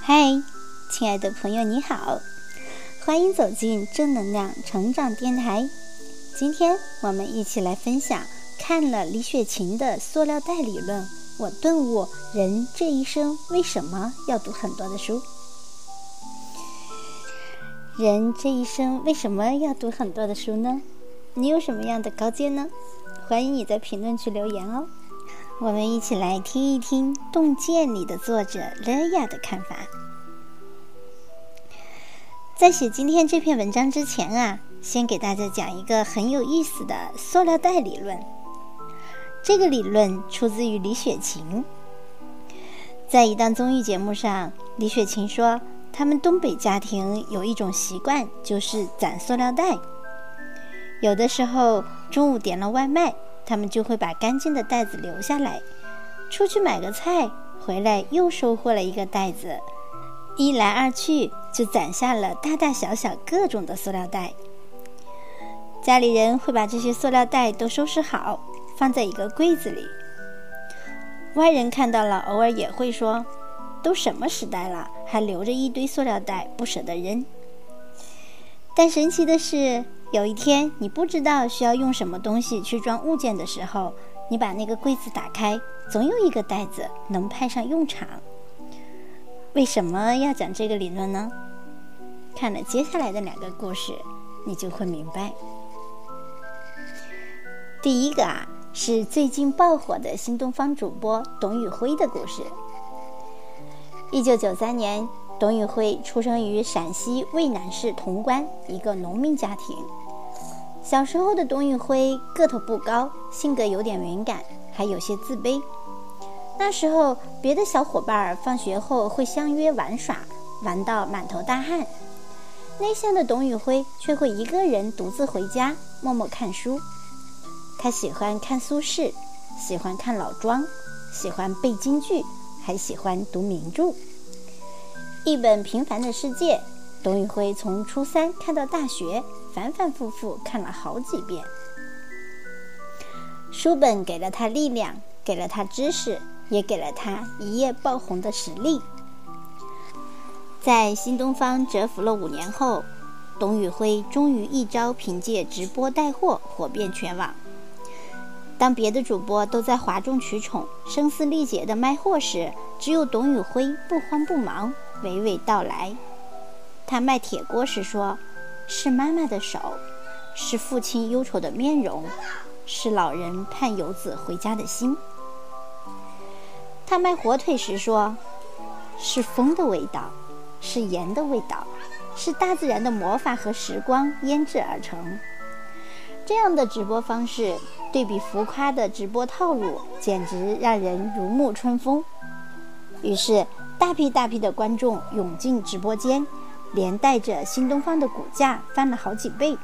嗨，亲爱的朋友，你好，欢迎走进正能量成长电台。今天我们一起来分享看了李雪琴的塑料袋理论，我顿悟人这一生为什么要读很多的书。人这一生为什么要读很多的书呢？你有什么样的高见呢？欢迎你在评论区留言哦。我们一起来听一听《洞见》里的作者乐亚的看法。在写今天这篇文章之前啊，先给大家讲一个很有意思的塑料袋理论。这个理论出自于李雪琴。在一档综艺节目上，李雪琴说，他们东北家庭有一种习惯，就是攒塑料袋。有的时候中午点了外卖。他们就会把干净的袋子留下来，出去买个菜，回来又收获了一个袋子，一来二去就攒下了大大小小各种的塑料袋。家里人会把这些塑料袋都收拾好，放在一个柜子里。外人看到了，偶尔也会说：“都什么时代了，还留着一堆塑料袋，不舍得扔。”但神奇的是。有一天，你不知道需要用什么东西去装物件的时候，你把那个柜子打开，总有一个袋子能派上用场。为什么要讲这个理论呢？看了接下来的两个故事，你就会明白。第一个啊，是最近爆火的新东方主播董宇辉的故事。一九九三年。董宇辉出生于陕西渭南市潼关一个农民家庭。小时候的董宇辉个头不高，性格有点敏感，还有些自卑。那时候，别的小伙伴放学后会相约玩耍，玩到满头大汗。内向的董宇辉却会一个人独自回家，默默看书。他喜欢看苏轼，喜欢看老庄，喜欢背京剧，还喜欢读名著。一本平凡的世界，董宇辉从初三看到大学，反反复复看了好几遍。书本给了他力量，给了他知识，也给了他一夜爆红的实力。在新东方蛰伏了五年后，董宇辉终于一朝凭借直播带货火遍全网。当别的主播都在哗众取宠、声嘶力竭的卖货时，只有董宇辉不慌不忙。娓娓道来，他卖铁锅时说：“是妈妈的手，是父亲忧愁的面容，是老人盼游子回家的心。”他卖火腿时说：“是风的味道，是盐的味道，是大自然的魔法和时光腌制而成。”这样的直播方式，对比浮夸的直播套路，简直让人如沐春风。于是。大批大批的观众涌进直播间，连带着新东方的股价翻了好几倍。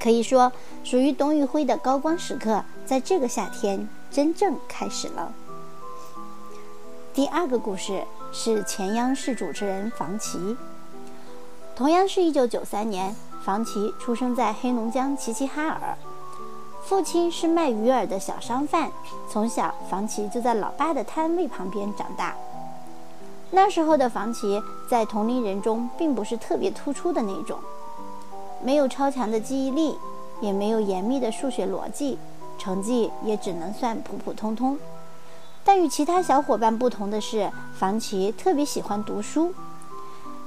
可以说，属于董宇辉的高光时刻，在这个夏天真正开始了。第二个故事是前央视主持人房琪。同样是一九九三年，房琪出生在黑龙江齐齐哈尔，父亲是卖鱼饵的小商贩，从小房琪就在老爸的摊位旁边长大。那时候的房琪在同龄人中并不是特别突出的那种，没有超强的记忆力，也没有严密的数学逻辑，成绩也只能算普普通通。但与其他小伙伴不同的是，房琪特别喜欢读书。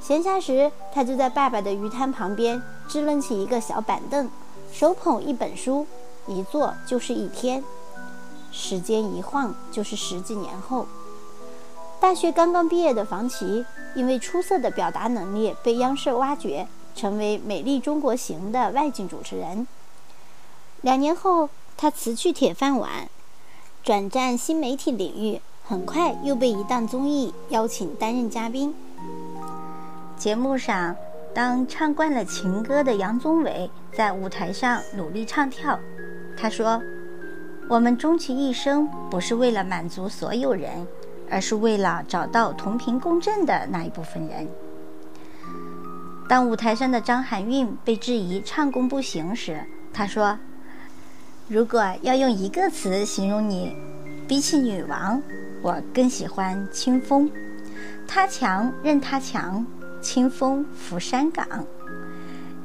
闲暇时，他就在爸爸的鱼摊旁边支棱起一个小板凳，手捧一本书，一坐就是一天。时间一晃就是十几年后。大学刚刚毕业的房琪，因为出色的表达能力被央视挖掘，成为《美丽中国行》的外景主持人。两年后，他辞去铁饭碗，转战新媒体领域，很快又被一档综艺邀请担任嘉宾。节目上，当唱惯了情歌的杨宗纬在舞台上努力唱跳，他说：“我们终其一生，不是为了满足所有人。”而是为了找到同频共振的那一部分人。当舞台上的张含韵被质疑唱功不行时，她说：“如果要用一个词形容你，比起女王，我更喜欢清风。他强任他强，清风拂山岗。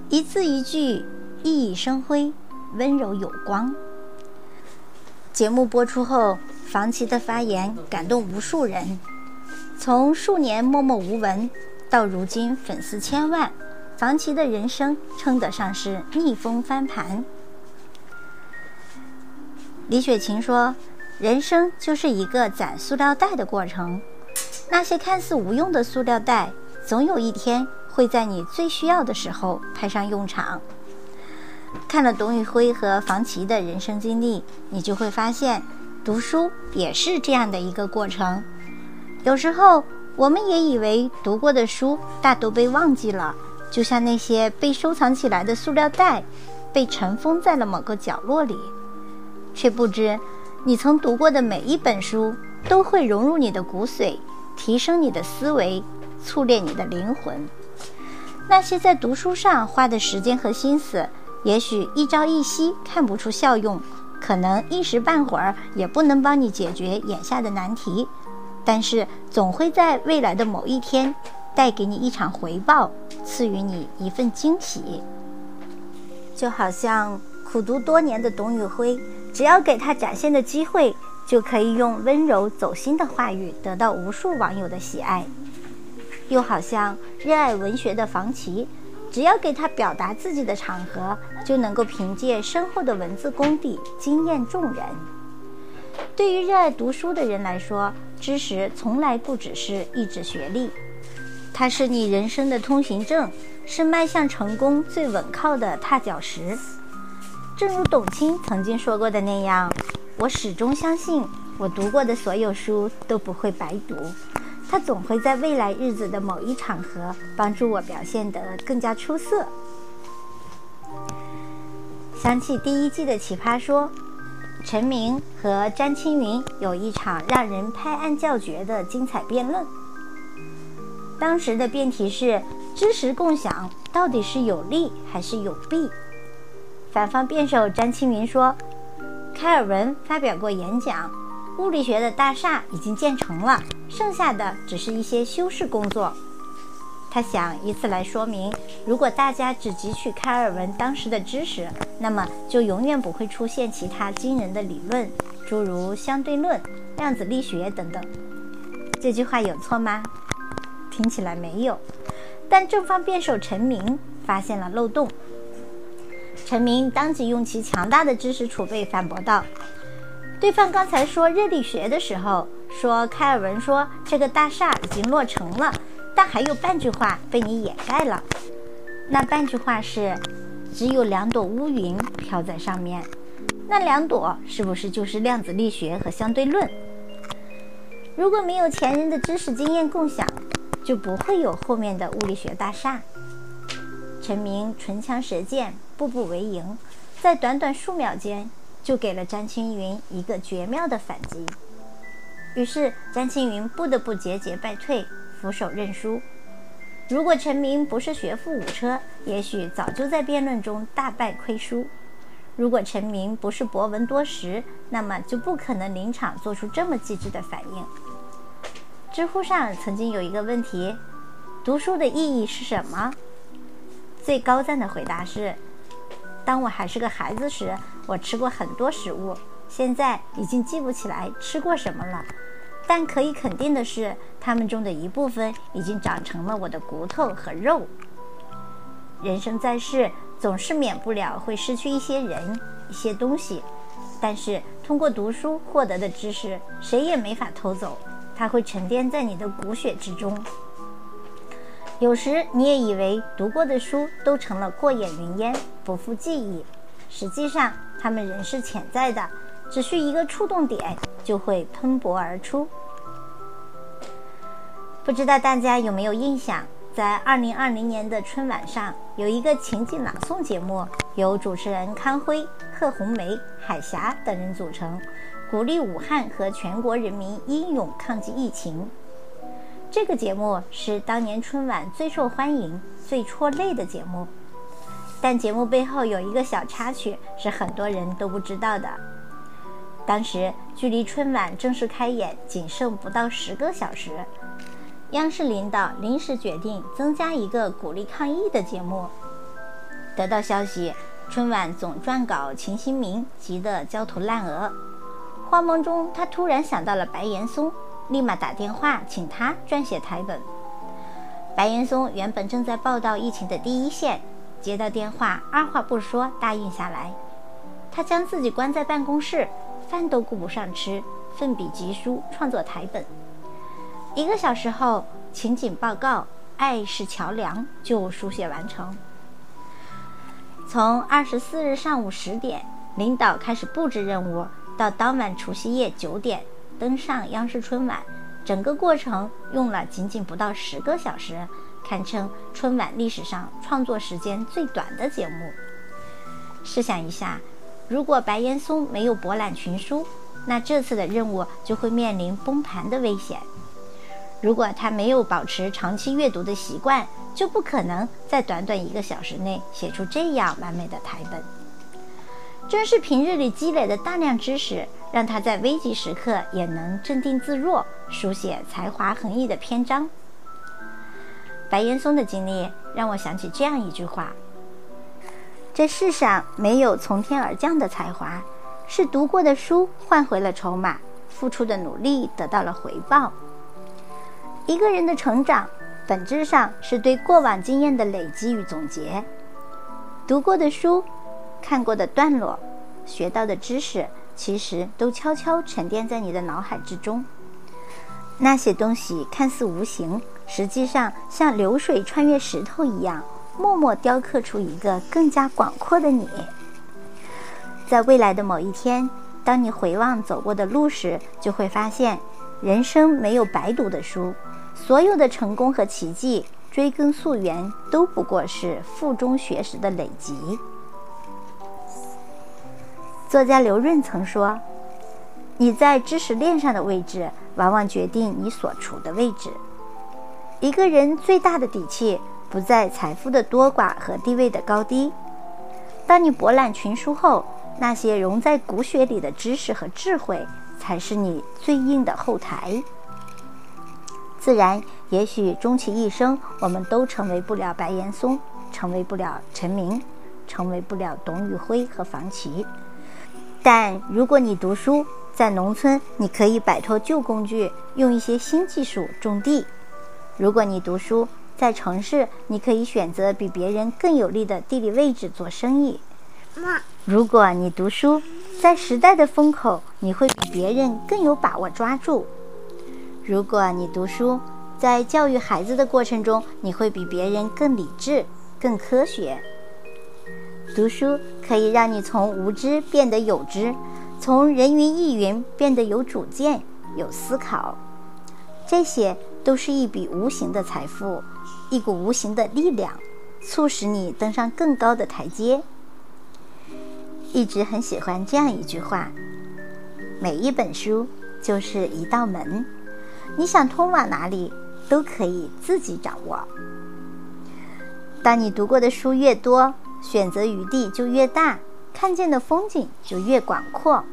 一字一句，熠熠生辉，温柔有光。节目播出后，房琪的发言感动无数人。从数年默默无闻，到如今粉丝千万，房琪的人生称得上是逆风翻盘。李雪琴说：“人生就是一个攒塑料袋的过程，那些看似无用的塑料袋，总有一天会在你最需要的时候派上用场。”看了董宇辉和房琪的人生经历，你就会发现，读书也是这样的一个过程。有时候，我们也以为读过的书大都被忘记了，就像那些被收藏起来的塑料袋，被尘封在了某个角落里。却不知，你曾读过的每一本书都会融入你的骨髓，提升你的思维，淬炼你的灵魂。那些在读书上花的时间和心思，也许一朝一夕看不出效用，可能一时半会儿也不能帮你解决眼下的难题，但是总会在未来的某一天，带给你一场回报，赐予你一份惊喜。就好像苦读多年的董宇辉。只要给他展现的机会，就可以用温柔走心的话语得到无数网友的喜爱。又好像热爱文学的房琪，只要给他表达自己的场合，就能够凭借深厚的文字功底惊艳众人。对于热爱读书的人来说，知识从来不只是一纸学历，它是你人生的通行证，是迈向成功最稳靠的踏脚石。正如董卿曾经说过的那样，我始终相信，我读过的所有书都不会白读，他总会在未来日子的某一场合帮助我表现得更加出色。想起第一季的《奇葩说》，陈明和詹青云有一场让人拍案叫绝的精彩辩论。当时的辩题是：知识共享到底是有利还是有弊？反方辩手詹青云说：“开尔文发表过演讲，物理学的大厦已经建成了，剩下的只是一些修饰工作。他想以此来说明，如果大家只汲取开尔文当时的知识，那么就永远不会出现其他惊人的理论，诸如相对论、量子力学等等。这句话有错吗？听起来没有。但正方辩手陈明发现了漏洞。”陈明当即用其强大的知识储备反驳道：“对方刚才说热力学的时候，说开尔文说这个大厦已经落成了，但还有半句话被你掩盖了。那半句话是，只有两朵乌云飘在上面。那两朵是不是就是量子力学和相对论？如果没有前人的知识经验共享，就不会有后面的物理学大厦。”陈明唇枪舌剑。步步为营，在短短数秒间就给了詹青云一个绝妙的反击。于是詹青云不得不节节败退，俯首认输。如果陈明不是学富五车，也许早就在辩论中大败亏输；如果陈明不是博闻多识，那么就不可能临场做出这么机智的反应。知乎上曾经有一个问题：读书的意义是什么？最高赞的回答是。当我还是个孩子时，我吃过很多食物，现在已经记不起来吃过什么了。但可以肯定的是，它们中的一部分已经长成了我的骨头和肉。人生在世，总是免不了会失去一些人、一些东西，但是通过读书获得的知识，谁也没法偷走，它会沉淀在你的骨血之中。有时你也以为读过的书都成了过眼云烟，不复记忆。实际上，它们仍是潜在的，只需一个触动点，就会喷薄而出。不知道大家有没有印象，在2020年的春晚上，有一个情景朗诵节目，由主持人康辉、贺红梅、海霞等人组成，鼓励武汉和全国人民英勇抗击疫情。这个节目是当年春晚最受欢迎、最戳泪的节目，但节目背后有一个小插曲是很多人都不知道的。当时距离春晚正式开演仅剩不到十个小时，央视领导临时决定增加一个鼓励抗疫的节目。得到消息，春晚总撰稿秦新明急得焦头烂额。慌忙中，他突然想到了白岩松，立马打电话请他撰写台本。白岩松原本正在报道疫情的第一线，接到电话，二话不说答应下来。他将自己关在办公室，饭都顾不上吃，奋笔疾书创作台本。一个小时后，情景报告《爱是桥梁》就书写完成。从二十四日上午十点，领导开始布置任务，到当晚除夕夜九点登上央视春晚。整个过程用了仅仅不到十个小时，堪称春晚历史上创作时间最短的节目。试想一下，如果白岩松没有博览群书，那这次的任务就会面临崩盘的危险。如果他没有保持长期阅读的习惯，就不可能在短短一个小时内写出这样完美的台本。正是平日里积累的大量知识。让他在危急时刻也能镇定自若，书写才华横溢的篇章。白岩松的经历让我想起这样一句话：这世上没有从天而降的才华，是读过的书换回了筹码，付出的努力得到了回报。一个人的成长，本质上是对过往经验的累积与总结。读过的书，看过的段落，学到的知识。其实都悄悄沉淀在你的脑海之中。那些东西看似无形，实际上像流水穿越石头一样，默默雕刻出一个更加广阔的你。在未来的某一天，当你回望走过的路时，就会发现，人生没有白读的书，所有的成功和奇迹，追根溯源，都不过是腹中学识的累积。作家刘润曾说：“你在知识链上的位置，往往决定你所处的位置。一个人最大的底气，不在财富的多寡和地位的高低。当你博览群书后，那些融在骨血里的知识和智慧，才是你最硬的后台。自然，也许终其一生，我们都成为不了白岩松，成为不了陈明，成为不了董宇辉和房琪。”但如果你读书，在农村，你可以摆脱旧工具，用一些新技术种地；如果你读书，在城市，你可以选择比别人更有利的地理位置做生意。如果你读书，在时代的风口，你会比别人更有把握抓住；如果你读书，在教育孩子的过程中，你会比别人更理智、更科学。读书可以让你从无知变得有知，从人云亦云变得有主见、有思考。这些都是一笔无形的财富，一股无形的力量，促使你登上更高的台阶。一直很喜欢这样一句话：每一本书就是一道门，你想通往哪里，都可以自己掌握。当你读过的书越多，选择余地就越大，看见的风景就越广阔。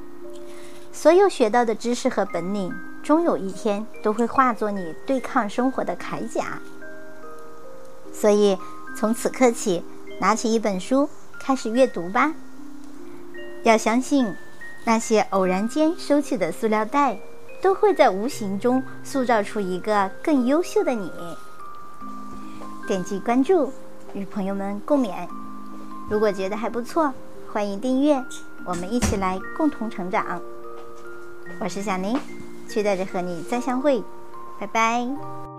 所有学到的知识和本领，终有一天都会化作你对抗生活的铠甲。所以，从此刻起，拿起一本书，开始阅读吧。要相信，那些偶然间收起的塑料袋，都会在无形中塑造出一个更优秀的你。点击关注，与朋友们共勉。如果觉得还不错，欢迎订阅，我们一起来共同成长。我是小宁，期待着和你再相会，拜拜。